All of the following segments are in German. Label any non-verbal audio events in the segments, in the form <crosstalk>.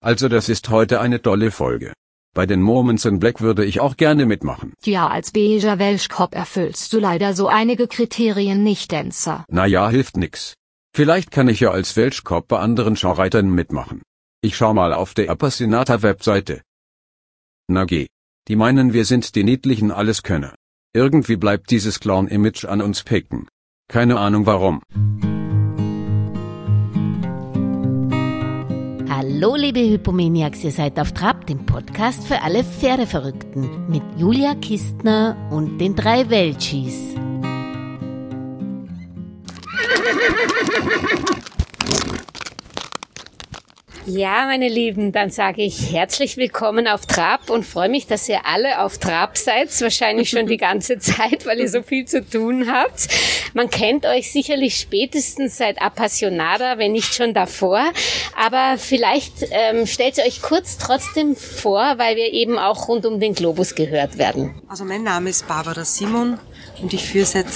Also das ist heute eine tolle Folge. Bei den Moments in Black würde ich auch gerne mitmachen. Ja, als beiger Welschkopf erfüllst du leider so einige Kriterien nicht, Dancer. Naja, hilft nix. Vielleicht kann ich ja als Welschkopf bei anderen Schaureitern mitmachen. Ich schau mal auf der Appassionata Webseite. Na geh. Die meinen wir sind die niedlichen Alleskönner. Irgendwie bleibt dieses Clown-Image an uns picken. Keine Ahnung warum. Hallo liebe Hypomaniacs, ihr seid auf Trab, dem Podcast für alle Pferdeverrückten mit Julia Kistner und den drei Welchis. Ja, meine Lieben, dann sage ich herzlich willkommen auf Trab und freue mich, dass ihr alle auf Trab seid. Wahrscheinlich schon die ganze <laughs> Zeit, weil ihr so viel zu tun habt. Man kennt euch sicherlich spätestens seit Appassionada, wenn nicht schon davor. Aber vielleicht ähm, stellt ihr euch kurz trotzdem vor, weil wir eben auch rund um den Globus gehört werden. Also mein Name ist Barbara Simon und ich führe seit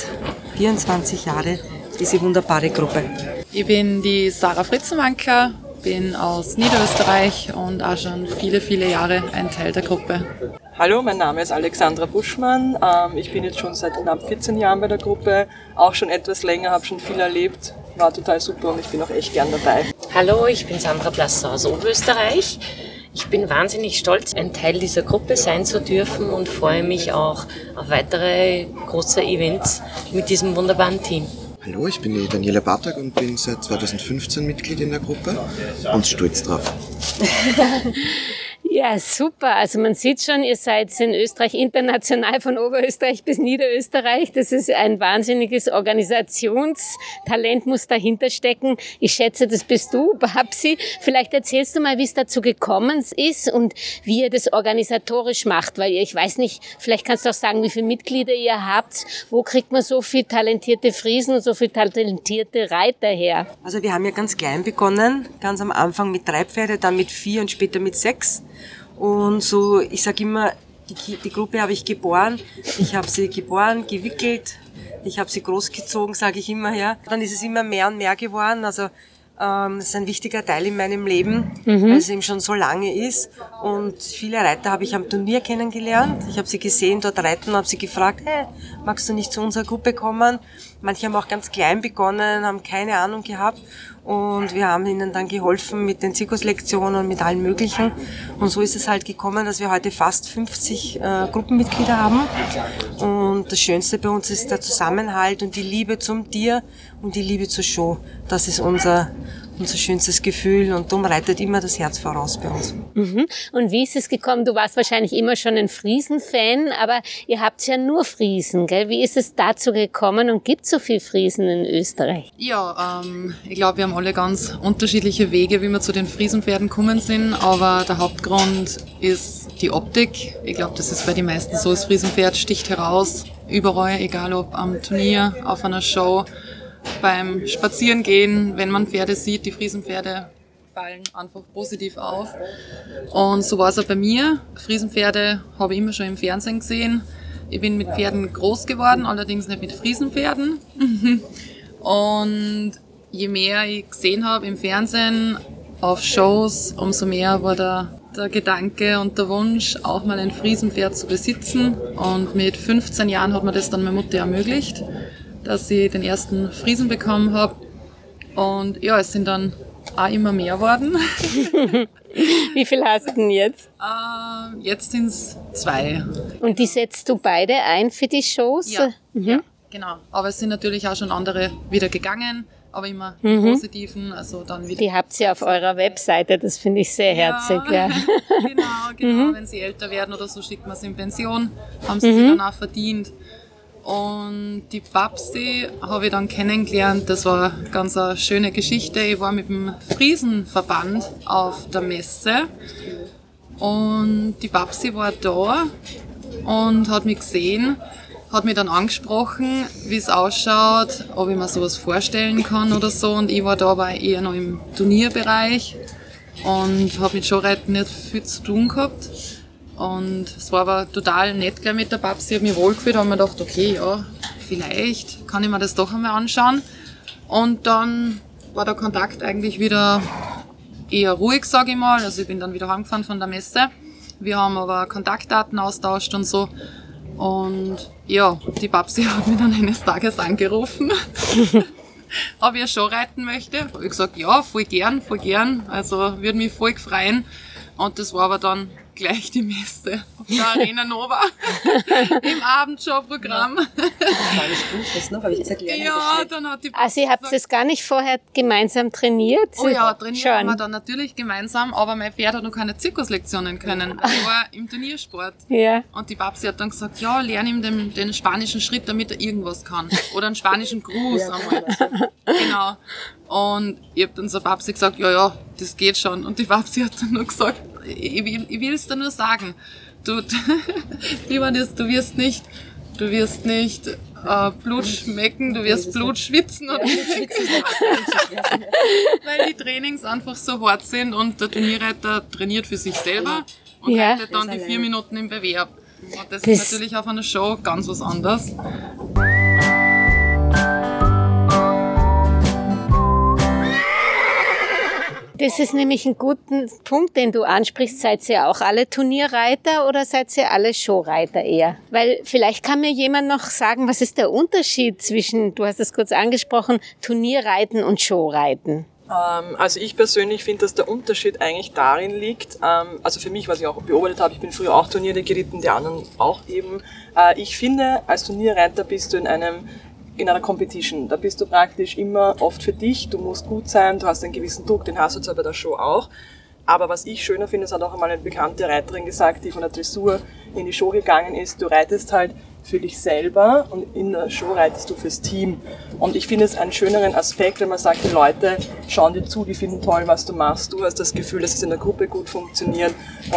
24 Jahren diese wunderbare Gruppe. Ich bin die Sarah Fritzenwanker, bin aus Niederösterreich und auch schon viele, viele Jahre ein Teil der Gruppe. Hallo, mein Name ist Alexandra Buschmann. Ähm, ich bin jetzt schon seit knapp 14 Jahren bei der Gruppe, auch schon etwas länger, habe schon viel erlebt, war total super und ich bin auch echt gern dabei. Hallo, ich bin Sandra Blasser aus Oberösterreich. Ich bin wahnsinnig stolz, ein Teil dieser Gruppe sein zu dürfen und freue mich auch auf weitere große Events mit diesem wunderbaren Team. Hallo, ich bin die Daniela Bartak und bin seit 2015 Mitglied in der Gruppe und stolz drauf. <laughs> Ja, super. Also man sieht schon, ihr seid in Österreich international von Oberösterreich bis Niederösterreich. Das ist ein wahnsinniges Organisationstalent, muss dahinter stecken. Ich schätze, das bist du, <laughs> Babsi. Vielleicht erzählst du mal, wie es dazu gekommen ist und wie ihr das organisatorisch macht, weil ich weiß nicht, vielleicht kannst du auch sagen, wie viele Mitglieder ihr habt. Wo kriegt man so viel talentierte Friesen und so viel talentierte Reiter her? Also wir haben ja ganz klein begonnen, ganz am Anfang mit drei Pferde, dann mit vier und später mit sechs. Und so, ich sage immer, die, die Gruppe habe ich geboren. Ich habe sie geboren, gewickelt. Ich habe sie großgezogen, sage ich immer, ja. Dann ist es immer mehr und mehr geworden. Also ähm, das ist ein wichtiger Teil in meinem Leben, mhm. weil es eben schon so lange ist. Und viele Reiter habe ich am Turnier kennengelernt. Ich habe sie gesehen, dort reiten, habe sie gefragt, hey, magst du nicht zu unserer Gruppe kommen? Manche haben auch ganz klein begonnen, haben keine Ahnung gehabt. Und wir haben ihnen dann geholfen mit den Zirkuslektionen und mit allen möglichen. Und so ist es halt gekommen, dass wir heute fast 50 äh, Gruppenmitglieder haben. Und das Schönste bei uns ist der Zusammenhalt und die Liebe zum Tier und die Liebe zur Show. Das ist unser, unser schönstes Gefühl und darum reitet immer das Herz voraus bei uns. Mhm. Und wie ist es gekommen? Du warst wahrscheinlich immer schon ein Friesen-Fan, aber ihr habt ja nur Friesen, gell? Wie ist es dazu gekommen und gibt es so viel Friesen in Österreich? Ja, ähm, ich glaube, wir haben alle ganz unterschiedliche Wege, wie wir zu den Friesenpferden kommen sind, aber der Hauptgrund ist die Optik. Ich glaube, das ist bei den meisten so, das Friesenpferd sticht heraus, überall, egal ob am Turnier, auf einer Show beim Spazierengehen, wenn man Pferde sieht, die Friesenpferde fallen einfach positiv auf. Und so war es auch bei mir. Friesenpferde habe ich immer schon im Fernsehen gesehen. Ich bin mit Pferden groß geworden, allerdings nicht mit Friesenpferden. <laughs> Und je mehr ich gesehen habe im Fernsehen, auf Shows, umso mehr war der, der Gedanke und der Wunsch, auch mal ein Friesenpferd zu besitzen. Und mit 15 Jahren hat mir das dann meine Mutter ermöglicht dass ich den ersten Friesen bekommen habe. Und ja, es sind dann auch immer mehr worden. <laughs> Wie viel hast du denn jetzt? Äh, jetzt sind es zwei. Und die setzt du beide ein für die Shows? Ja, mhm. ja, genau. Aber es sind natürlich auch schon andere wieder gegangen, aber immer mhm. positiven. Also dann wieder die habt ihr auf eurer Webseite, das finde ich sehr herzig. Ja, ja. <laughs> genau, genau. Mhm. Wenn sie älter werden oder so, schickt man sie in Pension, haben sie mhm. sie dann auch verdient. Und die Babsi habe ich dann kennengelernt. Das war eine ganz eine schöne Geschichte. Ich war mit dem Friesenverband auf der Messe und die Babsi war da und hat mich gesehen, hat mich dann angesprochen, wie es ausschaut, ob ich mir sowas vorstellen kann oder so. Und ich war da aber eher noch im Turnierbereich und habe mit Showreiten nicht viel zu tun gehabt. Und es war aber total nett gleich mit der Babsi. Ich habe mich wohlgefühlt, habe mir gedacht, okay, ja, vielleicht kann ich mir das doch einmal anschauen. Und dann war der Kontakt eigentlich wieder eher ruhig, sage ich mal. Also ich bin dann wieder heimgefahren von der Messe. Wir haben aber Kontaktdaten austauscht und so. Und ja, die Babsi <laughs> hat mich dann eines Tages angerufen, <laughs> ob ich Show reiten möchte. Hab ich gesagt, ja, voll gern, voll gern. Also würde mich voll freuen. Und das war aber dann gleich die Messe auf der <laughs> Arena Nova <laughs> im Abendshow-Programm. Ja, dann hat die Also ihr habt es gar nicht vorher gemeinsam trainiert? Oh ja, trainiert Schon. haben wir dann natürlich gemeinsam, aber mein Pferd hat noch keine Zirkuslektionen können. Er war im Turniersport. Ja. Und die Babsi hat dann gesagt, ja, lern ihm den, den spanischen Schritt, damit er irgendwas kann. Oder einen spanischen Gruß einmal. Genau. Und ich hab dann zur Babsi gesagt, ja, ja, das geht schon. Und die Babsi hat dann nur gesagt, ich will, ich will es dir nur sagen, du, <laughs> du wirst nicht, du wirst nicht äh, Blut schmecken, du wirst Blut schwitzen. Und <laughs> weil die Trainings einfach so hart sind und der Turnierreiter trainiert für sich selber und Ja. reitet dann die vier Minuten im Bewerb. Und das, Das- ist natürlich auf einer Show ganz was anderes. Das ist nämlich ein guter Punkt, den du ansprichst. Seid ihr auch alle Turnierreiter oder seid ihr alle Showreiter eher? Weil vielleicht kann mir jemand noch sagen, was ist der Unterschied zwischen, du hast es kurz angesprochen, Turnierreiten und Showreiten? Ähm, also ich persönlich finde, dass der Unterschied eigentlich darin liegt, ähm, also für mich, was ich auch beobachtet habe, ich bin früher auch Turniere geritten, die anderen auch eben. Äh, ich finde, als Turnierreiter bist du in einem in einer Competition. Da bist du praktisch immer oft für dich, du musst gut sein, du hast einen gewissen Druck, den hast du zwar bei der Show auch. Aber was ich schöner finde, das hat auch einmal eine bekannte Reiterin gesagt, die von der Dressur in die Show gegangen ist, du reitest halt für dich selber und in der Show reitest du fürs Team. Und ich finde es einen schöneren Aspekt, wenn man sagt, die Leute schauen dir zu, die finden toll, was du machst. Du hast das Gefühl, dass es in der Gruppe gut funktioniert.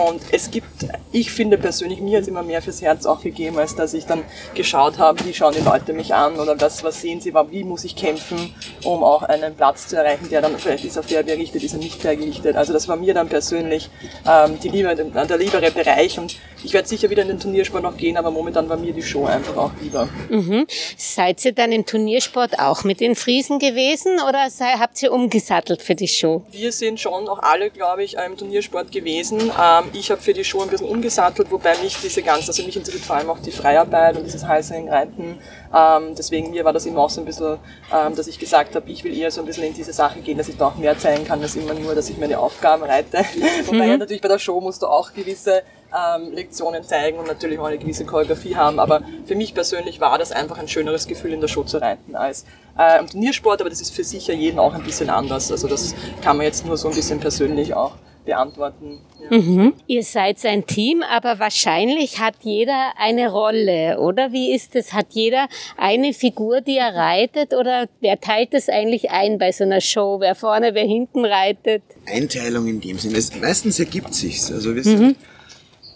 Und es gibt, ich finde persönlich, mir hat es immer mehr fürs Herz auch gegeben, als dass ich dann geschaut habe, wie schauen die Leute mich an oder was, was sehen sie, wie muss ich kämpfen, um auch einen Platz zu erreichen, der dann vielleicht ist er fair gerichtet, ist er nicht fair gerichtet. Also das war mir dann persönlich ähm, die Liebe, der liebere Bereich und ich werde sicher wieder in den Turniersport noch gehen, aber momentan war mir die Show einfach auch lieber. Mhm. Seid ihr dann im Turniersport auch mit den Friesen gewesen oder sei, habt ihr umgesattelt für die Show? Wir sind schon auch alle, glaube ich, im Turniersport gewesen. Ähm, ich habe für die Show ein bisschen umgesattelt, wobei mich diese ganze, also mich interessiert vor allem auch die Freiarbeit und dieses Halsringreiten. Ähm, deswegen mir war das immer auch so ein bisschen, ähm, dass ich gesagt habe, ich will eher so ein bisschen in diese Sache gehen, dass ich da auch mehr zeigen kann, als immer nur, dass ich meine Aufgaben reite. <laughs> Wobei ja natürlich bei der Show musst du auch gewisse ähm, Lektionen zeigen und natürlich auch eine gewisse Choreografie haben. Aber für mich persönlich war das einfach ein schöneres Gefühl, in der Show zu reiten als äh, im Turniersport. Aber das ist für sicher jeden auch ein bisschen anders. Also das kann man jetzt nur so ein bisschen persönlich auch beantworten. Ja. Mhm. Ihr seid ein Team, aber wahrscheinlich hat jeder eine Rolle, oder? Wie ist es? Hat jeder eine Figur, die er reitet, oder wer teilt es eigentlich ein bei so einer Show? Wer vorne, wer hinten reitet? Einteilung in dem Sinne. Meistens ergibt sich's. Also wir sind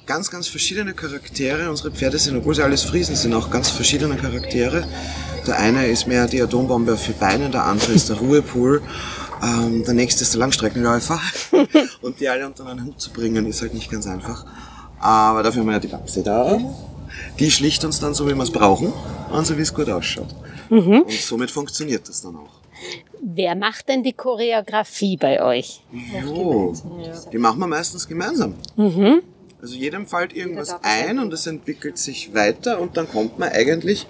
ganz, ganz verschiedene Charaktere. Unsere Pferde sind, obwohl sie alles Friesen sind, auch ganz verschiedene Charaktere. Der eine ist mehr die Atombombe für Beine, der andere ist der Ruhepool. Ähm, der nächste ist der Langstreckenläufer. <laughs> Und die alle unter einen Hut zu bringen, ist halt nicht ganz einfach. Aber dafür haben wir ja die Babsi da. Die schlicht uns dann so, wie wir es brauchen und so, wie es gut ausschaut. Mhm. Und somit funktioniert das dann auch. Wer macht denn die Choreografie bei euch? Jo, die machen wir meistens gemeinsam. Mhm. Also jedem fällt irgendwas ein und es entwickelt sich weiter und dann kommt man eigentlich,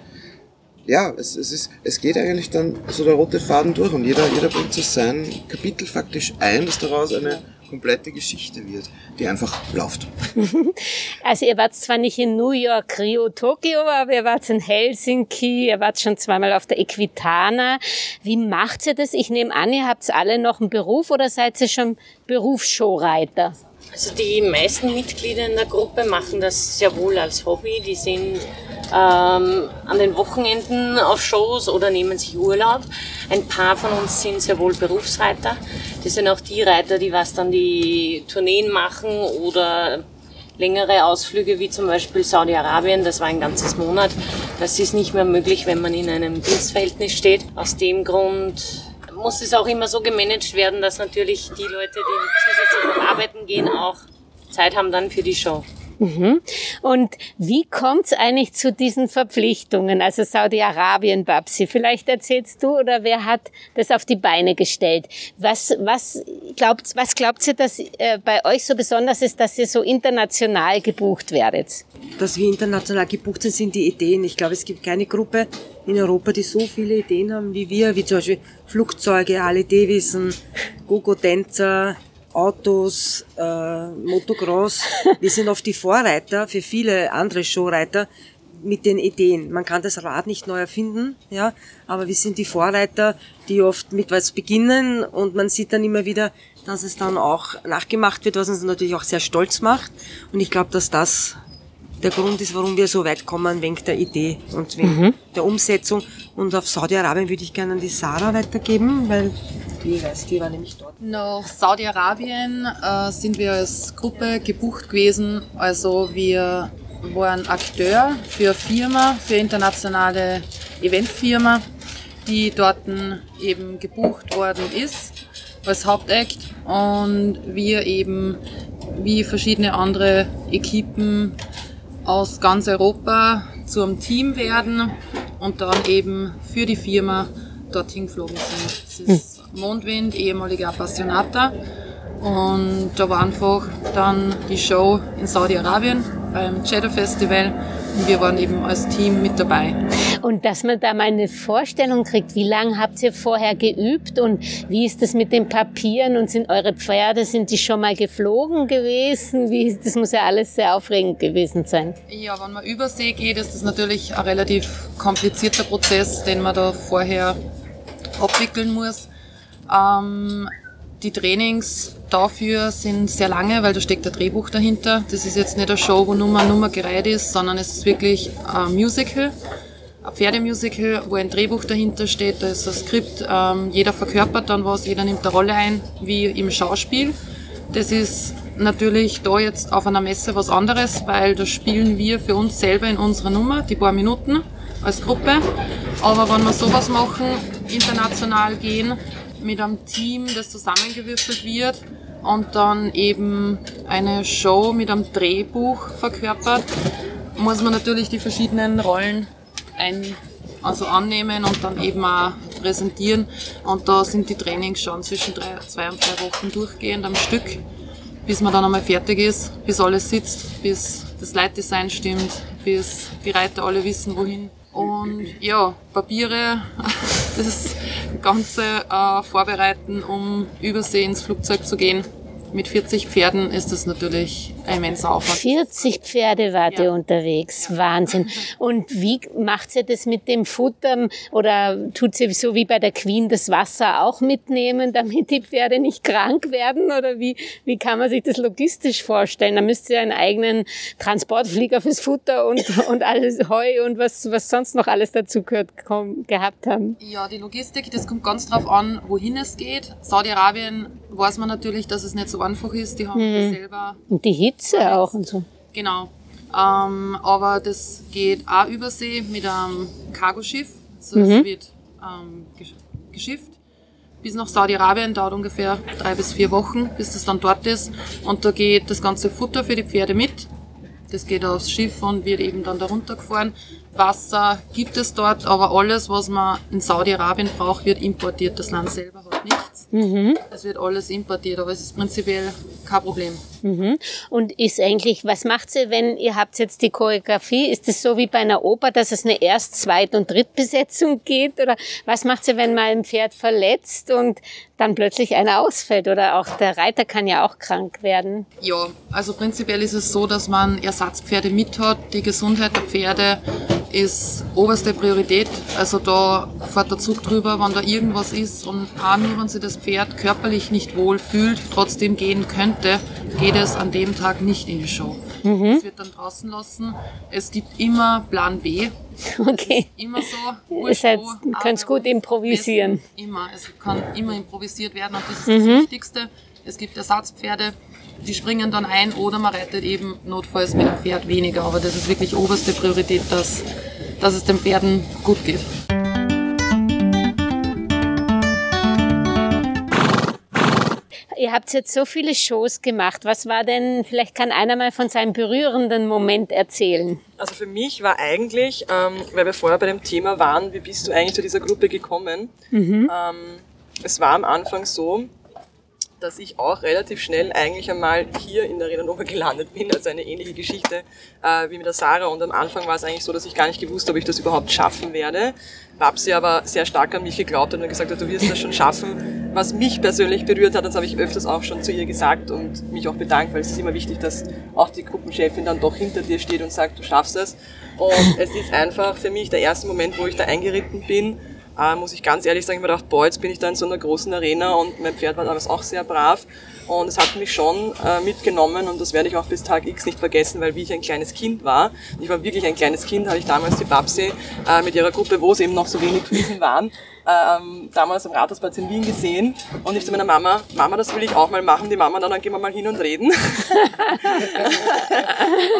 ja, es, es, ist, es geht eigentlich dann so der rote Faden durch und jeder, jeder bringt so sein Kapitel faktisch ein, dass daraus eine komplette Geschichte wird, die einfach läuft. <laughs> Also ihr wart zwar nicht in New York, Rio, Tokio, aber ihr wart in Helsinki, ihr wart schon zweimal auf der Equitana. Wie macht ihr das? Ich nehme an, ihr habt alle noch einen Beruf oder seid ihr schon Berufsshowreiter? Also die meisten Mitglieder in der Gruppe machen das sehr wohl als Hobby. Die sind ähm, an den Wochenenden auf Shows oder nehmen sich Urlaub. Ein paar von uns sind sehr wohl Berufsreiter. Das sind auch die Reiter, die was dann die Tourneen machen oder längere Ausflüge wie zum Beispiel Saudi-Arabien. Das war ein ganzes Monat. Das ist nicht mehr möglich, wenn man in einem Dienstverhältnis steht. Aus dem Grund muss es auch immer so gemanagt werden, dass natürlich die Leute, die zusätzlich noch arbeiten gehen, auch Zeit haben dann für die Show. Mhm. Und wie kommt es eigentlich zu diesen Verpflichtungen? Also Saudi-Arabien, Babsi, vielleicht erzählst du oder wer hat das auf die Beine gestellt? Was, was, glaubt, was glaubt ihr, dass äh, bei euch so besonders ist, dass ihr so international gebucht werdet? Dass wir international gebucht sind, sind die Ideen. Ich glaube, es gibt keine Gruppe in Europa, die so viele Ideen haben wie wir, wie zum Beispiel Flugzeuge, Harley Davidson, Gogo-Tänzer, Autos, äh, Motocross. Wir sind oft die Vorreiter für viele andere Showreiter mit den Ideen. Man kann das Rad nicht neu erfinden, ja, aber wir sind die Vorreiter, die oft mit was beginnen und man sieht dann immer wieder, dass es dann auch nachgemacht wird, was uns natürlich auch sehr stolz macht. Und ich glaube, dass das der Grund ist, warum wir so weit kommen, wegen der Idee und wegen mhm. der Umsetzung. Und auf Saudi-Arabien würde ich gerne an die Sarah weitergeben, weil die weiß, die war nämlich dort. Nach Saudi-Arabien äh, sind wir als Gruppe gebucht gewesen. Also wir waren Akteur für Firma, für internationale Eventfirma, die dort eben gebucht worden ist als Hauptakt und wir eben wie verschiedene andere Equipen aus ganz Europa zu einem Team werden und dann eben für die Firma dorthin geflogen sind. Das ist Mondwind, ehemalige Appassionata. Und da war einfach dann die Show in Saudi-Arabien beim Cheddar Festival und wir waren eben als Team mit dabei. Und dass man da mal eine Vorstellung kriegt, wie lange habt ihr vorher geübt und wie ist das mit den Papieren und sind eure Pferde, sind die schon mal geflogen gewesen? Wie, das muss ja alles sehr aufregend gewesen sein. Ja, wenn man übersee geht, ist das natürlich ein relativ komplizierter Prozess, den man da vorher abwickeln muss. Ähm, die Trainings dafür sind sehr lange, weil da steckt ein Drehbuch dahinter. Das ist jetzt nicht eine Show, wo Nummer Nummer gereiht ist, sondern es ist wirklich ein Musical, ein Pferdemusical, wo ein Drehbuch dahinter steht. Da ist ein Skript, ähm, jeder verkörpert dann was, jeder nimmt eine Rolle ein, wie im Schauspiel. Das ist natürlich da jetzt auf einer Messe was anderes, weil da spielen wir für uns selber in unserer Nummer, die paar Minuten als Gruppe. Aber wenn wir sowas machen, international gehen, mit einem Team, das zusammengewürfelt wird und dann eben eine Show mit einem Drehbuch verkörpert, muss man natürlich die verschiedenen Rollen ein, also annehmen und dann eben auch präsentieren. Und da sind die Trainings schon zwischen drei, zwei und drei Wochen durchgehend am Stück, bis man dann einmal fertig ist, bis alles sitzt, bis das Leitdesign stimmt, bis die Reiter alle wissen, wohin. Und ja, Papiere, <laughs> das Ganze äh, vorbereiten, um übersee ins Flugzeug zu gehen. Mit 40 Pferden ist das natürlich immenser Aufwand. 40 Pferde wart ja. unterwegs, ja. Wahnsinn. Und wie macht ihr das mit dem Futter? Oder tut ihr so wie bei der Queen das Wasser auch mitnehmen, damit die Pferde nicht krank werden? Oder wie, wie kann man sich das logistisch vorstellen? Da müsst ihr einen eigenen Transportflieger fürs Futter und, <laughs> und alles Heu und was, was sonst noch alles dazu gehört, gehabt haben. Ja, die Logistik, das kommt ganz drauf an, wohin es geht. Saudi-Arabien weiß man natürlich, dass es nicht so einfach ist. Die haben hm. selber. Und die Hitze auch und so. Genau. Ähm, aber das geht auch übersee mit einem Cargoschiff. Also mhm. es wird ähm, geschifft. Bis nach Saudi-Arabien dauert ungefähr drei bis vier Wochen, bis das dann dort ist. Und da geht das ganze Futter für die Pferde mit. Das geht aufs Schiff und wird eben dann da runtergefahren. Wasser gibt es dort, aber alles, was man in Saudi-Arabien braucht, wird importiert. Das Land selber hat nichts. Mhm. Es wird alles importiert, aber es ist prinzipiell kein Problem. Mhm. Und ist eigentlich, was macht ihr, wenn ihr habt jetzt die Choreografie? Ist es so wie bei einer Oper, dass es eine Erst-, Zweit- und Drittbesetzung geht? Oder was macht ihr, wenn mal ein Pferd verletzt und dann plötzlich einer ausfällt? Oder auch der Reiter kann ja auch krank werden. Ja, also prinzipiell ist es so, dass man Ersatzpferde mit hat. Die Gesundheit der Pferde ist oberste Priorität. Also da fährt der Zug drüber, wenn da irgendwas ist und auch nur, wenn sich das Pferd körperlich nicht wohl fühlt, trotzdem gehen könnte, geht es an dem Tag nicht in die Show. Mhm. Es wird dann draußen lassen. Es gibt immer Plan B. <laughs> Okay. immer so. Das heißt, du kannst gut improvisieren. Immer. Es kann immer improvisiert werden und das ist mhm. das Wichtigste. Es gibt Ersatzpferde, die springen dann ein oder man reitet eben notfalls mit dem Pferd weniger. Aber das ist wirklich oberste Priorität, dass, dass es den Pferden gut geht. Ihr habt jetzt so viele Shows gemacht. Was war denn, vielleicht kann einer mal von seinem berührenden Moment erzählen? Also für mich war eigentlich, ähm, weil wir vorher bei dem Thema waren, wie bist du eigentlich zu dieser Gruppe gekommen? Mhm. Ähm, es war am Anfang so, dass ich auch relativ schnell eigentlich einmal hier in der Arena Nova gelandet bin, also eine ähnliche Geschichte äh, wie mit der Sarah. Und am Anfang war es eigentlich so, dass ich gar nicht gewusst habe, ob ich das überhaupt schaffen werde. Babsi aber sehr stark an mich geglaubt hat und gesagt hat, du wirst das schon schaffen. Was mich persönlich berührt hat, das habe ich öfters auch schon zu ihr gesagt und mich auch bedankt, weil es ist immer wichtig, dass auch die Gruppenchefin dann doch hinter dir steht und sagt, du schaffst es. Und es ist einfach für mich der erste Moment, wo ich da eingeritten bin, äh, muss ich ganz ehrlich sagen, ich mir gedacht, boah, jetzt bin ich da in so einer großen Arena und mein Pferd war damals auch sehr brav. Und es hat mich schon äh, mitgenommen und das werde ich auch bis Tag X nicht vergessen, weil wie ich ein kleines Kind war, ich war wirklich ein kleines Kind, habe ich damals die Babsi äh, mit ihrer Gruppe, wo es eben noch so wenig Fliegen waren, ähm, damals am Rathausplatz in Wien gesehen und ich zu meiner Mama, Mama, das will ich auch mal machen. Die Mama, dann, dann gehen wir mal hin und reden. <laughs>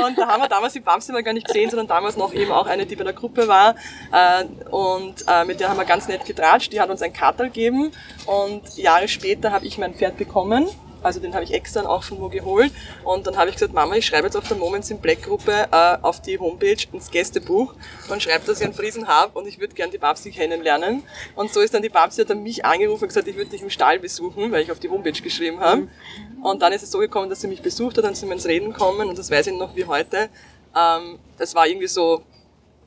und da haben wir damals die Babsi mal gar nicht gesehen, sondern damals noch eben auch eine, die bei der Gruppe war äh, und äh, mit der haben wir ganz nett getratscht. Die hat uns ein Kartel gegeben und Jahre später habe ich mein Pferd bekommen also den habe ich extern auch von wo geholt. Und dann habe ich gesagt, Mama, ich schreibe jetzt auf der Moments in Black Gruppe äh, auf die Homepage ins Gästebuch und schreibe, dass ich einen Friesen habe und ich würde gern die Babsi kennenlernen. Und so ist dann die Babsi hat dann mich angerufen und gesagt, ich würde dich im Stall besuchen, weil ich auf die Homepage geschrieben habe. Und dann ist es so gekommen, dass sie mich besucht hat, dann sind wir ins Reden gekommen und das weiß ich noch wie heute. Ähm, das war irgendwie so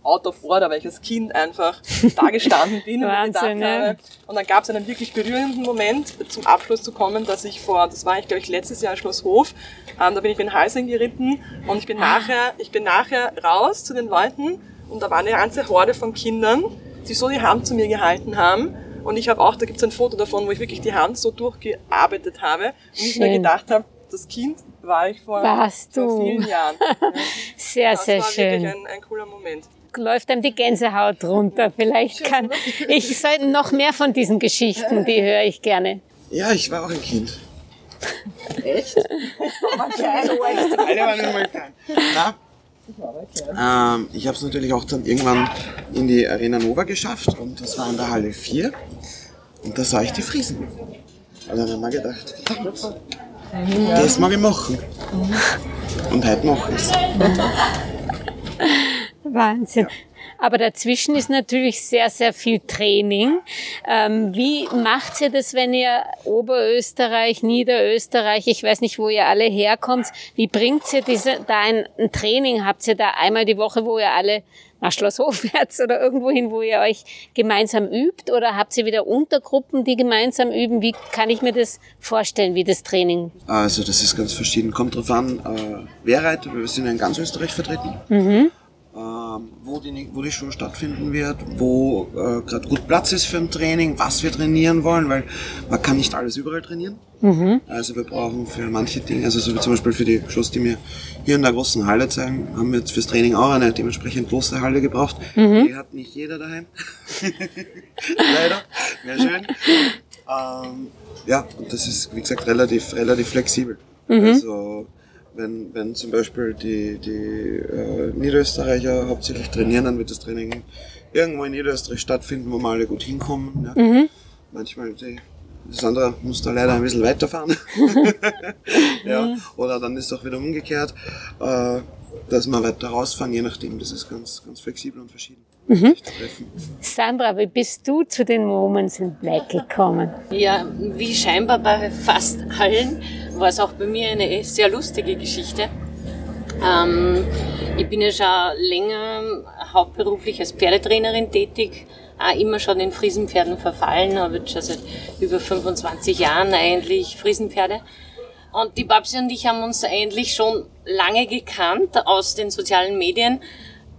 out of order, weil ich als Kind einfach <laughs> da gestanden bin und mir gedacht Wahnsinn, ja. habe. Und dann gab es einen wirklich berührenden Moment, zum Abschluss zu kommen, dass ich vor, das war ich glaube ich letztes Jahr in Schloss Hof, ähm, da bin ich mit Halsing geritten und ich bin nachher, ich bin nachher raus zu den Leuten und da war eine ganze Horde von Kindern, die so die Hand zu mir gehalten haben. Und ich habe auch, da gibt es ein Foto davon, wo ich wirklich die Hand so durchgearbeitet habe und ich mir gedacht habe, das Kind war ich vor, Warst vor vielen Jahren. <laughs> Sehr, Das sehr war schön. wirklich ein, ein cooler Moment. läuft einem die Gänsehaut runter. Vielleicht kann <laughs> ich sollte noch mehr von diesen Geschichten, die höre ich gerne. Ja, ich war auch ein Kind. Echt? <laughs> Alle waren immer klein. Na, ähm, ich habe es natürlich auch dann irgendwann in die Arena Nova geschafft und das war in der Halle 4 und da sah ich die Friesen. Und dann haben wir gedacht, das mag ich machen. Und heute mache ich es. Wahnsinn. Aber dazwischen ist natürlich sehr, sehr viel Training. Ähm, wie macht ihr das, wenn ihr Oberösterreich, Niederösterreich, ich weiß nicht, wo ihr alle herkommt, wie bringt ihr diese, da ein, ein Training? Habt ihr da einmal die Woche, wo ihr alle nach Schloss Hofwärts oder irgendwo hin, wo ihr euch gemeinsam übt? Oder habt ihr wieder Untergruppen, die gemeinsam üben? Wie kann ich mir das vorstellen, wie das Training? Also das ist ganz verschieden. Kommt drauf an, äh, wer reitet. Wir sind in ganz Österreich vertreten. Mhm. Ähm, wo, die, wo die Show stattfinden wird, wo äh, gerade gut Platz ist für ein Training, was wir trainieren wollen, weil man kann nicht alles überall trainieren. Mhm. Also wir brauchen für manche Dinge, also so wie zum Beispiel für die Shows, die wir hier in der großen Halle zeigen, haben wir jetzt fürs Training auch eine dementsprechend große Halle gebraucht. Mhm. Die hat nicht jeder daheim. <laughs> Leider. Wäre schön. Ähm, ja, und das ist, wie gesagt, relativ, relativ flexibel. Mhm. Also, wenn, wenn zum Beispiel die, die äh, Niederösterreicher hauptsächlich trainieren, dann wird das Training irgendwo in Niederösterreich stattfinden, wo wir alle gut hinkommen. Ja. Mhm. Manchmal die, das andere muss da leider ein bisschen weiterfahren. <laughs> ja. Oder dann ist es auch wieder umgekehrt, äh, dass wir weiter rausfahren, je nachdem. Das ist ganz, ganz flexibel und verschieden. Mhm. sich zu treffen. Sandra, wie bist du zu den Moments in Black gekommen? Ja, wie scheinbar bei fast allen war es auch bei mir eine sehr lustige Geschichte. Ähm, ich bin ja schon länger hauptberuflich als Pferdetrainerin tätig, auch immer schon in Friesenpferden verfallen, habe jetzt schon seit über 25 Jahren eigentlich Friesenpferde. Und die Babsi und ich haben uns eigentlich schon lange gekannt aus den sozialen Medien,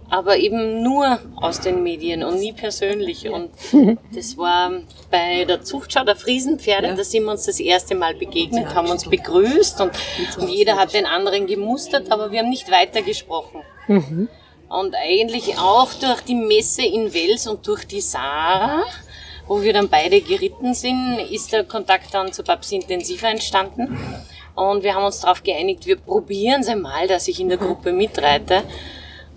aber eben nur aus den Medien und nie persönlich. Und das war bei der Zuchtschau der Friesenpferde, da sind wir uns das erste Mal begegnet, haben uns begrüßt und, und jeder hat den anderen gemustert, aber wir haben nicht weitergesprochen. Und eigentlich auch durch die Messe in Wels und durch die Sarah, wo wir dann beide geritten sind, ist der Kontakt dann zu Babsi intensiver entstanden. Und wir haben uns darauf geeinigt, wir probieren es einmal, dass ich in der Gruppe mitreite.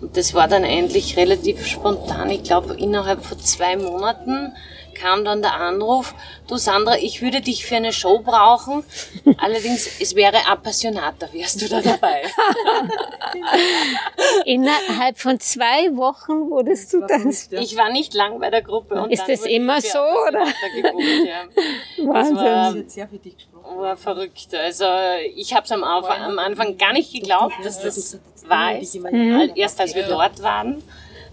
Und das war dann eigentlich relativ spontan. Ich glaube, innerhalb von zwei Monaten kam dann der Anruf, du Sandra, ich würde dich für eine Show brauchen, <laughs> allerdings es wäre Appassionata, wärst du da dabei? <laughs> Innerhalb von zwei Wochen wurdest du dann... Ich war nicht lang bei der Gruppe. Und Ist dann das immer so, oder? Gebucht, ja. <laughs> Das Wahnsinn. war, sehr für dich gesprochen. war verrückt. Also ich habe es am, Anfang- am Anfang gar nicht geglaubt, dass das wahr ist. Al- Erst als wir dort waren,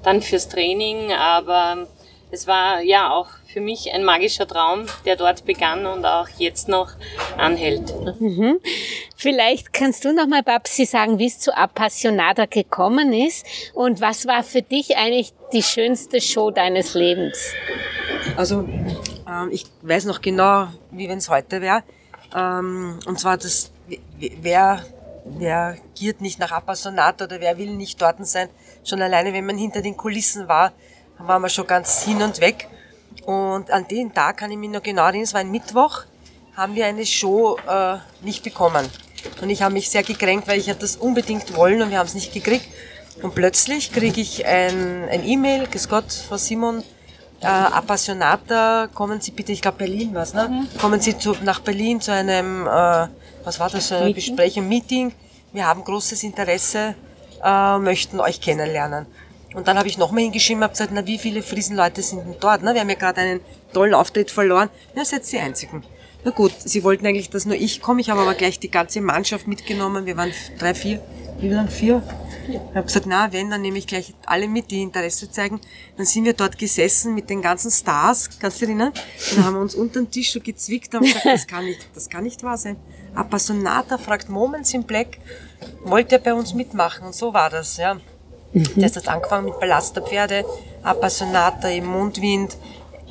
dann fürs Training, aber es war ja auch für mich ein magischer Traum, der dort begann und auch jetzt noch anhält. Vielleicht kannst du noch mal, Babsi, sagen, wie es zu Appassionata gekommen ist und was war für dich eigentlich die schönste Show deines Lebens? Also ähm, ich weiß noch genau, wie wenn es heute wäre. Ähm, und zwar das, wer, wer giert nicht nach Appassionat oder wer will nicht dort sein. Schon alleine, wenn man hinter den Kulissen war, waren wir schon ganz hin und weg. Und an den Tag kann ich mich noch genau erinnern, es war ein Mittwoch, haben wir eine Show äh, nicht bekommen. Und ich habe mich sehr gekränkt, weil ich hätte das unbedingt wollen und wir haben es nicht gekriegt. Und plötzlich kriege ich ein, ein E-Mail, grüß Gott, Frau Simon, äh, Appassionata, kommen Sie bitte, ich glaube Berlin was, ne? Kommen Sie zu, nach Berlin zu einem, äh, was war das, ein Gespräch, ein Meeting. Wir haben großes Interesse, äh, möchten euch kennenlernen. Und dann habe ich nochmal hingeschrieben, habe gesagt, na wie viele Friesenleute sind denn dort? Ne? Wir haben ja gerade einen tollen Auftritt verloren. Ja, seid die Einzigen. Na gut, sie wollten eigentlich, dass nur ich komme. Ich habe aber gleich die ganze Mannschaft mitgenommen. Wir waren drei, vier, wie lang? Vier? Ich habe gesagt, na, wenn, dann nehme ich gleich alle mit, die Interesse zeigen. Dann sind wir dort gesessen mit den ganzen Stars, kannst du dich erinnern? Dann haben wir uns unter den Tisch so gezwickt und haben gesagt, das kann nicht, das kann nicht wahr sein. Appassionata fragt Moments in Black, wollte er bei uns mitmachen? Und so war das, ja. Das hat angefangen mit Belasterpferde, Appassionata im Mundwind,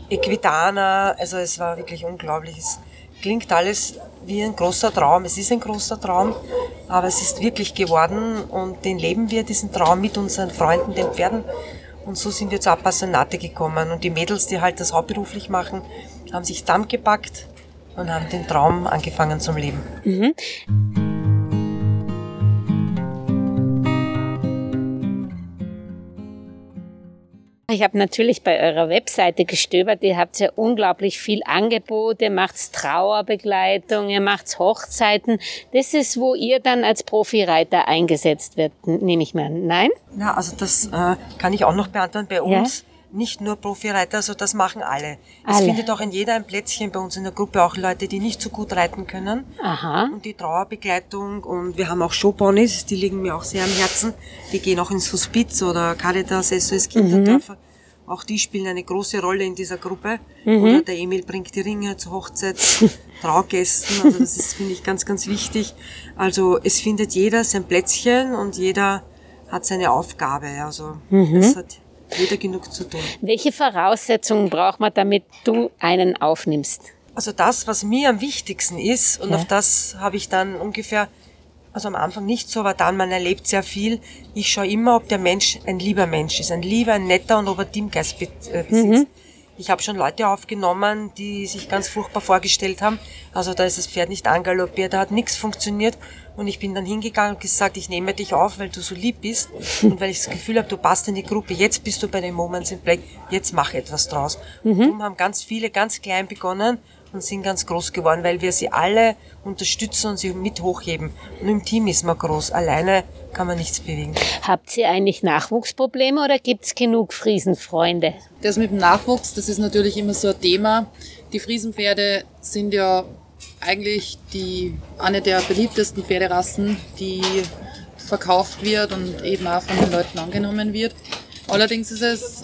Equidana, also es war wirklich unglaublich. Es klingt alles wie ein großer Traum. Es ist ein großer Traum, aber es ist wirklich geworden und den leben wir, diesen Traum mit unseren Freunden, den Pferden. Und so sind wir zu Appassionate gekommen. Und die Mädels, die halt das hauptberuflich machen, haben sich zusammengepackt und haben den Traum angefangen zum Leben. Ich habe natürlich bei eurer Webseite gestöbert. Ihr habt ja unglaublich viel Angebot. Ihr macht Trauerbegleitung, ihr macht Hochzeiten. Das ist, wo ihr dann als Profireiter eingesetzt wird, nehme ich mal an. Nein? Ja, also das äh, kann ich auch noch beantworten. Bei uns nicht nur Profireiter, also das machen alle. Es Alle. findet auch in jeder ein Plätzchen bei uns in der Gruppe auch Leute, die nicht so gut reiten können. Aha. Und die Trauerbegleitung und wir haben auch Showponys, die liegen mir auch sehr am Herzen. Die gehen auch ins Hospiz oder Caritas, SOS Kinderdörfer. Auch die spielen eine große Rolle in dieser Gruppe. Oder der Emil bringt die Ringe zu Hochzeits, <laughs> Traugästen. Also das ist, finde ich, ganz, ganz wichtig. Also es findet jeder sein Plätzchen und jeder hat seine Aufgabe. Also es hat jeder genug zu tun. Welche Voraussetzungen braucht man, damit du einen aufnimmst? Also das, was mir am wichtigsten ist, und auf das habe ich dann ungefähr, also am Anfang nicht so, aber dann, man erlebt sehr viel. Ich schaue immer, ob der Mensch ein lieber Mensch ist, ein lieber, ein netter und ob er Teamgeist be- äh, besitzt. Ich habe schon Leute aufgenommen, die sich ganz furchtbar vorgestellt haben. Also da ist das Pferd nicht angaloppiert, da hat nichts funktioniert. Und ich bin dann hingegangen und gesagt, ich nehme dich auf, weil du so lieb bist und weil ich das Gefühl habe, du passt in die Gruppe. Jetzt bist du bei den Moments in Black, jetzt mach etwas draus. Und darum haben ganz viele ganz klein begonnen und sind ganz groß geworden, weil wir sie alle unterstützen und sie mit hochheben. Und im Team ist man groß. Alleine kann man nichts bewegen. Habt ihr eigentlich Nachwuchsprobleme oder gibt's genug Friesenfreunde? Das mit dem Nachwuchs, das ist natürlich immer so ein Thema. Die Friesenpferde sind ja eigentlich die, eine der beliebtesten Pferderassen, die verkauft wird und eben auch von den Leuten angenommen wird. Allerdings ist es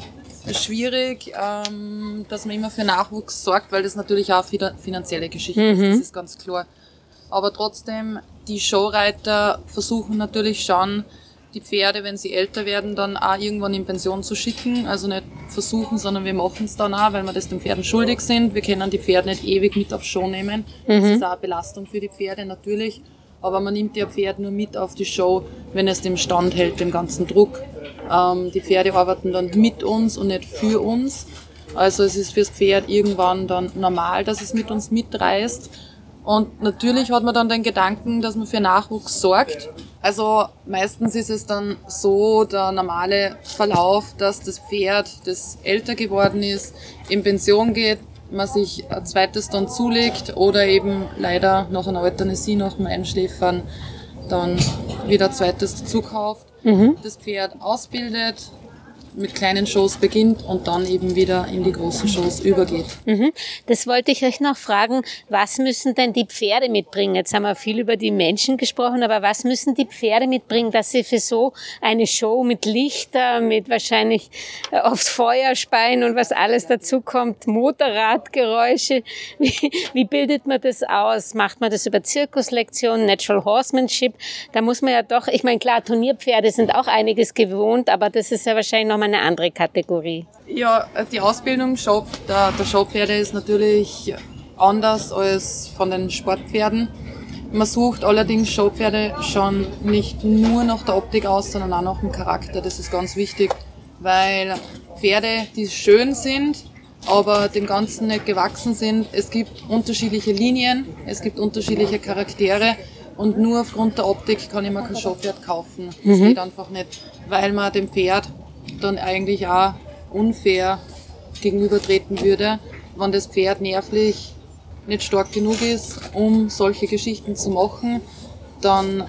schwierig, ähm, dass man immer für Nachwuchs sorgt, weil das natürlich auch finanzielle Geschichte ist, das ist ganz klar. Aber trotzdem, die Showreiter versuchen natürlich schon, die Pferde, wenn sie älter werden, dann auch irgendwann in Pension zu schicken. Also nicht versuchen, sondern wir machen es dann auch, weil wir das den Pferden schuldig sind. Wir können die Pferde nicht ewig mit auf Show nehmen. Das ist auch eine Belastung für die Pferde natürlich. Aber man nimmt ja Pferd nur mit auf die Show, wenn es dem Stand hält, dem ganzen Druck. Ähm, die Pferde arbeiten dann mit uns und nicht für uns. Also es ist fürs Pferd irgendwann dann normal, dass es mit uns mitreist. Und natürlich hat man dann den Gedanken, dass man für Nachwuchs sorgt. Also meistens ist es dann so der normale Verlauf, dass das Pferd, das älter geworden ist, in Pension geht, man sich ein zweites dann zulegt oder eben leider nach einer Euthanasie, nach dem Einschläfern dann wieder ein zweites dazu kauft, Mhm. das Pferd ausbildet, mit kleinen Shows beginnt und dann eben wieder in die großen Shows übergeht. Mhm. Das wollte ich euch noch fragen. Was müssen denn die Pferde mitbringen? Jetzt haben wir viel über die Menschen gesprochen, aber was müssen die Pferde mitbringen, dass sie für so eine Show mit Lichter, mit wahrscheinlich äh, oft Feuerspeien und was alles dazu kommt, Motorradgeräusche, <laughs> wie, wie bildet man das aus? Macht man das über Zirkuslektionen, Natural Horsemanship? Da muss man ja doch, ich meine, klar, Turnierpferde sind auch einiges gewohnt, aber das ist ja wahrscheinlich noch mal eine andere Kategorie. Ja, die Ausbildung Shop, der, der Showpferde ist natürlich anders als von den Sportpferden. Man sucht allerdings Showpferde schon nicht nur nach der Optik aus, sondern auch nach dem Charakter. Das ist ganz wichtig, weil Pferde, die schön sind, aber dem Ganzen nicht gewachsen sind. Es gibt unterschiedliche Linien, es gibt unterschiedliche Charaktere und nur aufgrund der Optik kann ich mir kein Showpferd kaufen. Das Mhm. geht einfach nicht, weil man dem Pferd dann eigentlich auch unfair gegenübertreten würde, wenn das Pferd nervlich nicht stark genug ist, um solche Geschichten zu machen, dann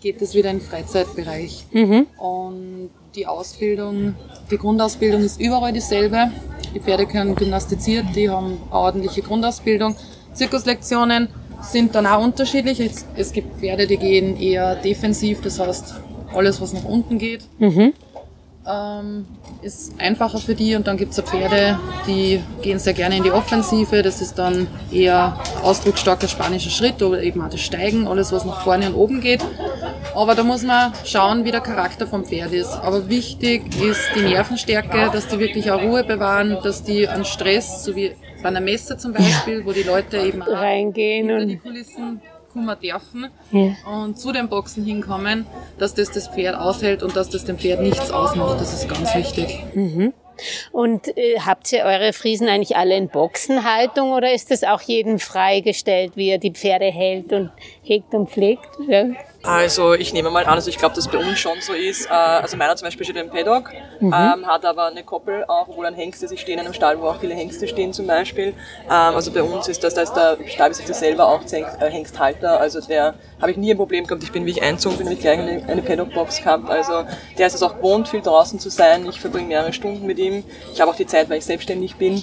geht es wieder in den Freizeitbereich. Mhm. Und die Ausbildung, die Grundausbildung ist überall dieselbe. Die Pferde können gymnastiziert, die haben eine ordentliche Grundausbildung. Zirkuslektionen sind dann auch unterschiedlich. Es, es gibt Pferde, die gehen eher defensiv, das heißt alles, was nach unten geht, Mhm. Ähm, ist einfacher für die. Und dann gibt es Pferde, die gehen sehr gerne in die Offensive. Das ist dann eher ausdrucksstarker spanischer Schritt oder eben auch das Steigen, alles, was nach vorne und oben geht. Aber da muss man schauen, wie der Charakter vom Pferd ist. Aber wichtig ist die Nervenstärke, dass die wirklich auch Ruhe bewahren, dass die an Stress, so wie bei einer Messe zum Beispiel, wo die Leute eben reingehen und die Kulissen kommen dürfen Ja. und zu den Boxen hinkommen, dass das das Pferd aushält und dass das dem Pferd nichts ausmacht. Das ist ganz wichtig. Mhm. Und äh, habt ihr eure Friesen eigentlich alle in Boxenhaltung oder ist es auch jedem freigestellt, wie er die Pferde hält und hegt und pflegt? Ja. Also ich nehme mal an, also ich glaube, dass bei uns schon so ist. Äh, also meiner zum Beispiel steht im Paddock, Mhm. ähm, hat aber eine Koppel auch, obwohl ein Hengst ist. Ich stehe in einem Stall, wo auch viele Hengste stehen zum Beispiel. Ähm, also bei uns ist das, da ist der Stallbesitzer selber auch äh, Hengsthalter. Also der habe ich nie ein Problem gehabt. Ich bin, wie ich einzogen bin, habe ich gleich eine, eine Paddock-Box gehabt. Also der ist es auch gewohnt, viel draußen zu sein. Ich verbringe mehrere Stunden mit ihm. Ich habe auch die Zeit, weil ich selbstständig bin.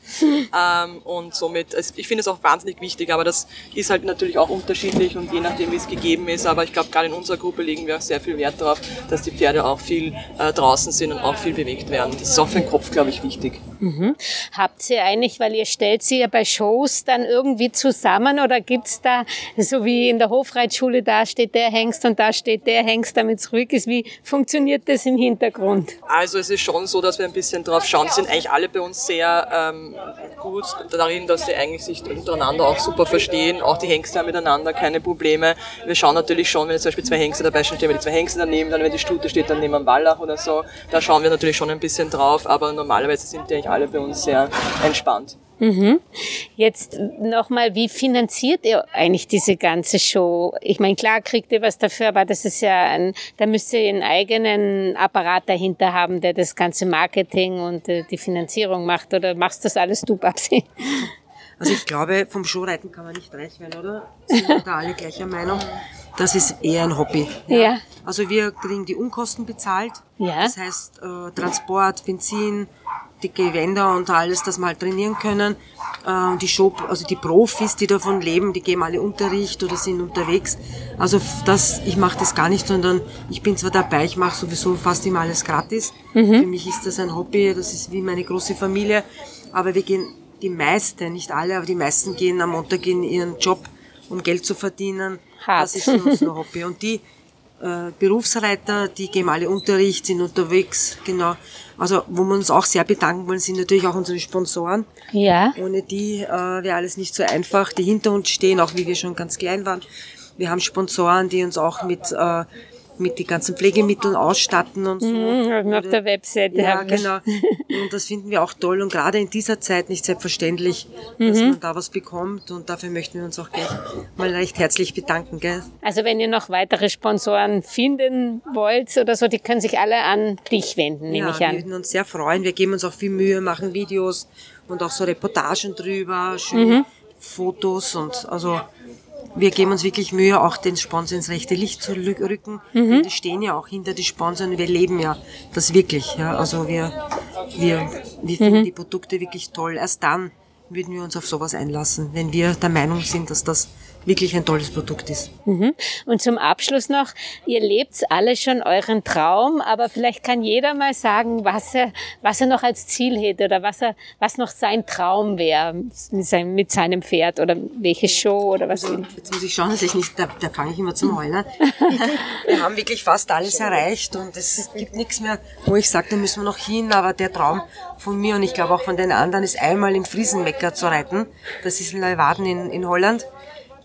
<laughs> ähm, und somit, also ich finde es auch wahnsinnig wichtig, aber das ist halt natürlich auch unterschiedlich und je nachdem, wie es gegeben ist. Aber ich glaube, gerade in unserer Gruppe legen wir auch sehr viel Wert darauf, dass die Pferde auch viel äh, draußen sind und auch viel bewegt werden. Das ist auch für den Kopf, glaube ich, wichtig. Mhm. Habt ihr eigentlich, weil ihr stellt sie ja bei Shows dann irgendwie zusammen oder gibt's da, so wie in der Hofreitschule, da steht der Hengst und da steht der Hengst, damit es ruhig ist, wie funktioniert das im Hintergrund? Also es ist schon so, dass wir ein bisschen drauf schauen. Sind eigentlich alle bei uns sehr ähm, gut darin, dass sie eigentlich sich untereinander auch super verstehen. Auch die Hengste haben miteinander keine Probleme. Wir schauen natürlich schon, wenn jetzt zum Beispiel zwei Hengste dabei stehen, stehen wir die zwei Hengste daneben, dann wenn die Stute steht, dann nehmen wir einen Wallach oder so. Da schauen wir natürlich schon ein bisschen drauf, aber normalerweise sind die eigentlich alle bei uns sehr entspannt. Mhm. Jetzt nochmal, wie finanziert ihr eigentlich diese ganze Show? Ich meine, klar kriegt ihr was dafür, aber das ist ja ein, da müsst ihr einen eigenen Apparat dahinter haben, der das ganze Marketing und äh, die Finanzierung macht. Oder machst das alles du, Babsi? Also ich glaube, vom Showreiten kann man nicht reich werden, oder? Sind wir da alle gleicher Meinung? <laughs> Das ist eher ein Hobby. Ja. Also wir kriegen die Unkosten bezahlt. Ja. Das heißt äh, Transport, Benzin, die Gewänder und alles, dass wir halt trainieren können. Äh, und die Show, also die Profis, die davon leben, die geben alle Unterricht oder sind unterwegs. Also das, ich mache das gar nicht, sondern ich bin zwar dabei, ich mache sowieso fast immer alles gratis. Mhm. Für mich ist das ein Hobby, das ist wie meine große Familie. Aber wir gehen, die meisten, nicht alle, aber die meisten gehen am Montag in ihren Job, um Geld zu verdienen. Hart. Das ist für uns ein Hobby. Und die äh, Berufsreiter, die geben alle Unterricht, sind unterwegs, genau. Also wo wir uns auch sehr bedanken wollen, sind natürlich auch unsere Sponsoren. Ja. Ohne die äh, wäre alles nicht so einfach, die hinter uns stehen, auch wie wir schon ganz klein waren. Wir haben Sponsoren, die uns auch mit äh, mit den ganzen Pflegemitteln ausstatten und so. Mhm, auf der Webseite Ja, haben wir- genau. Und das finden wir auch toll und gerade in dieser Zeit nicht selbstverständlich, dass Mhm. man da was bekommt und dafür möchten wir uns auch gleich mal recht herzlich bedanken. Gell? Also wenn ihr noch weitere Sponsoren finden wollt oder so, die können sich alle an dich wenden, nehme ja, ich wir an. würden uns sehr freuen. Wir geben uns auch viel Mühe, machen Videos und auch so Reportagen drüber, schöne Mhm. Fotos und also wir geben uns wirklich Mühe, auch den Sponsor ins rechte Licht zu rücken. Mhm. Die stehen ja auch hinter die Sponsoren. Wir leben ja das wirklich. Ja. Also wir, wir, wir finden Mhm. die Produkte wirklich toll. Erst dann würden wir uns auf sowas einlassen, wenn wir der Meinung sind, dass das wirklich ein tolles Produkt ist. Mhm. Und zum Abschluss noch, ihr lebt alle schon euren Traum, aber vielleicht kann jeder mal sagen, was er, was er noch als Ziel hätte oder was, er, was noch sein Traum wäre mit seinem, mit seinem Pferd oder welche Show oder was. Also, jetzt muss ich schauen, dass ich nicht, da, da fange ich immer zum Heulen. <laughs> wir haben wirklich fast alles erreicht und es gibt nichts mehr, wo ich sage, da müssen wir noch hin, aber der Traum von mir und ich glaube auch von den anderen ist einmal im Friesenmecker zu reiten. Das ist in Leeuwarden in, in Holland.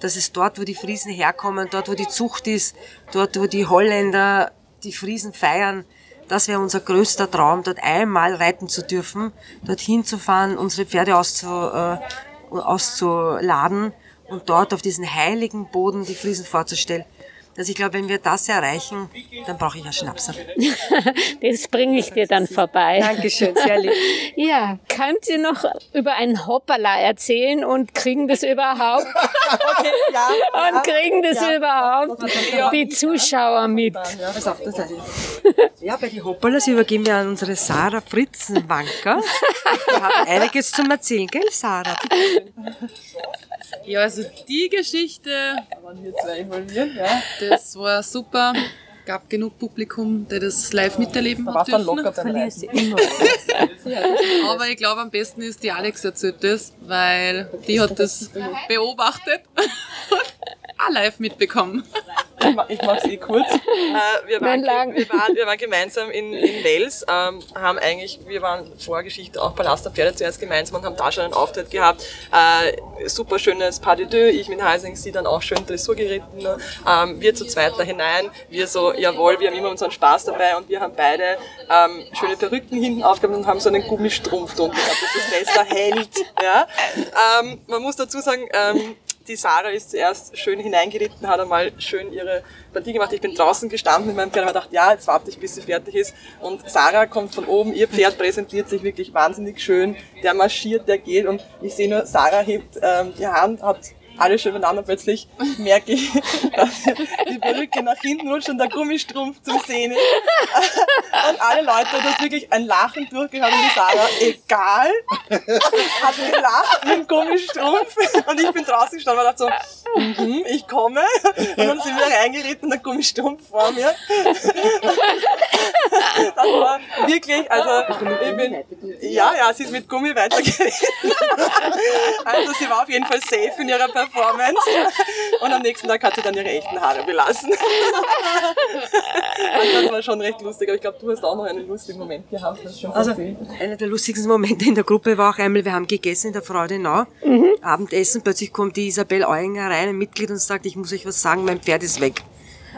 Das ist dort, wo die Friesen herkommen, dort, wo die Zucht ist, dort, wo die Holländer die Friesen feiern. Das wäre unser größter Traum, dort einmal reiten zu dürfen, dorthin zu fahren, unsere Pferde auszu, äh, auszuladen und dort auf diesen heiligen Boden die Friesen vorzustellen. Also ich glaube, wenn wir das erreichen, dann brauche ich einen Schnapser. <laughs> Das bringe ich dir dann vorbei. Dankeschön, sehr lieb. <laughs> Ja, könnt ihr noch über einen Hoppala erzählen und kriegen das überhaupt? <laughs> Okay, ja. Und kriegen das überhaupt die Zuschauer mit? Pass auf, das heißt. Ja, bei den Hoppalas übergeben wir an unsere Sarah Fritzenwanker. Wir haben einiges zum Erzählen, gell, Sarah? Ja, also die Geschichte, Da waren wir zwei involviert, ja. das war super. Gab genug Publikum, der das live miterleben Da hat war dann dürfen. locker beim Reiten. Aber ich glaube, am besten ist die Alex erzählt das, weil die hat das beobachtet <laughs> und auch live mitbekommen. Ich ma- Ich mache es eh kurz. Äh, wir, waren, wir, waren, wir waren gemeinsam in, in Wales, ähm, haben eigentlich, wir waren Vorgeschichte auch Palast der Pferde zuerst gemeinsam und haben da schon einen Auftritt gehabt. Äh, super schönes Pas de deux, ich mit Heising, sie dann auch schön Dressur geritten. Ähm, wir zu zweit da hinein, wir so, jawohl, wir haben immer unseren Spaß dabei und wir haben beide ähm, schöne Perücken hinten aufgehabt und haben so einen Gummistrumpf drunter gehabt, dass das besser hält. Ja? Ähm, man muss dazu sagen, ähm, die Sarah ist zuerst schön hineingeritten, hat einmal schön ihre Partie gemacht. Ich bin draußen gestanden mit meinem Pferd und habe gedacht, ja, jetzt warte ich, bis sie fertig ist. Und Sarah kommt von oben, ihr Pferd präsentiert sich wirklich wahnsinnig schön. Der marschiert, der geht und ich sehe nur, Sarah hebt ähm, die Hand, hat alles schön beieinander. Plötzlich merke ich, <laughs> dass die Perücke nach hinten rutscht und der Gummistrumpf zum Sehen ist. Und alle Leute, das wirklich ein Lachen durchgehört und die Sarah, egal, hat gelacht mit dem Gummistrumpf und ich bin draußen gestanden und dachte so, mhm, <laughs> ich komme. Und dann sind wir reingeritten, der Gummistrumpf vor mir. <laughs> Das war wirklich, also ich bin, ja, ja, sie ist mit Gummi weitergeritten. <laughs> Also sie war auf jeden Fall safe in ihrer Performance. Und am nächsten Tag hat sie dann ihre echten Haare belassen. Also das war schon recht lustig, aber ich glaube, du hast auch noch einen lustigen Moment gehabt. Das schon Also, einer der lustigsten Momente in der Gruppe war auch einmal, wir haben gegessen in der Freudenau, Abendessen, plötzlich kommt die Isabel Euinger rein, ein Mitglied, und sagt, ich muss euch was sagen, mein Pferd ist weg.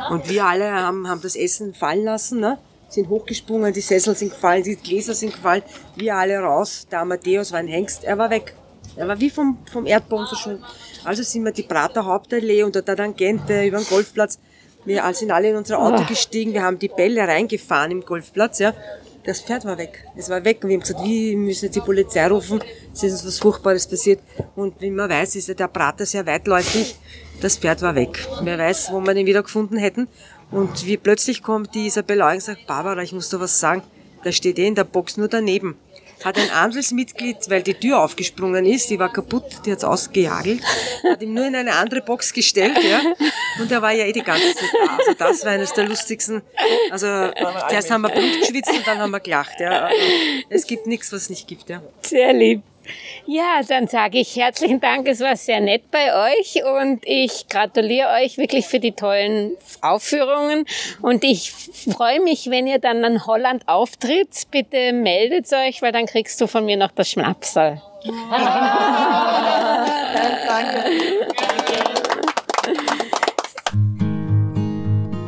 Und wir alle haben, haben das Essen fallen lassen, ne? sind hochgesprungen, die Sessel sind gefallen, die Gläser sind gefallen, wir alle raus. Der Amadeus war ein Hengst, er war weg. Er war wie vom, vom Erdboden verschwunden. Also sind wir die Prater Hauptallee und der Tangente über den Golfplatz. Wir sind alle in unser Auto gestiegen, wir haben die Bälle reingefahren im Golfplatz, ja. Das Pferd war weg. Es war weg und wir haben gesagt, wir müssen jetzt die Polizei rufen. Es ist uns was Furchtbares passiert. Und wie man weiß, ist ja der Prater sehr weitläufig. Das Pferd war weg. Wer weiß, wo wir den wieder gefunden hätten. Und wie plötzlich kommt die Isabella und sagt, Barbara, ich muss dir was sagen. Da steht eh in der Box nur daneben. Hat ein anderes Mitglied, weil die Tür aufgesprungen ist, die war kaputt, die hat's ausgejagelt, hat ihm nur in eine andere Box gestellt, ja. Und er war ja eh die ganze Zeit da. Also das war eines der lustigsten. Also zuerst haben wir Blut geschwitzt und dann haben wir gelacht, ja. Also, es gibt nichts, was es nicht gibt, ja. Sehr lieb. Ja, dann sage ich herzlichen Dank. Es war sehr nett bei euch und ich gratuliere euch wirklich für die tollen Aufführungen. Und ich freue mich, wenn ihr dann in Holland auftritt. Bitte meldet euch, weil dann kriegst du von mir noch das Schnapsal. <laughs> <laughs>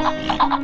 Ha ha ha ha!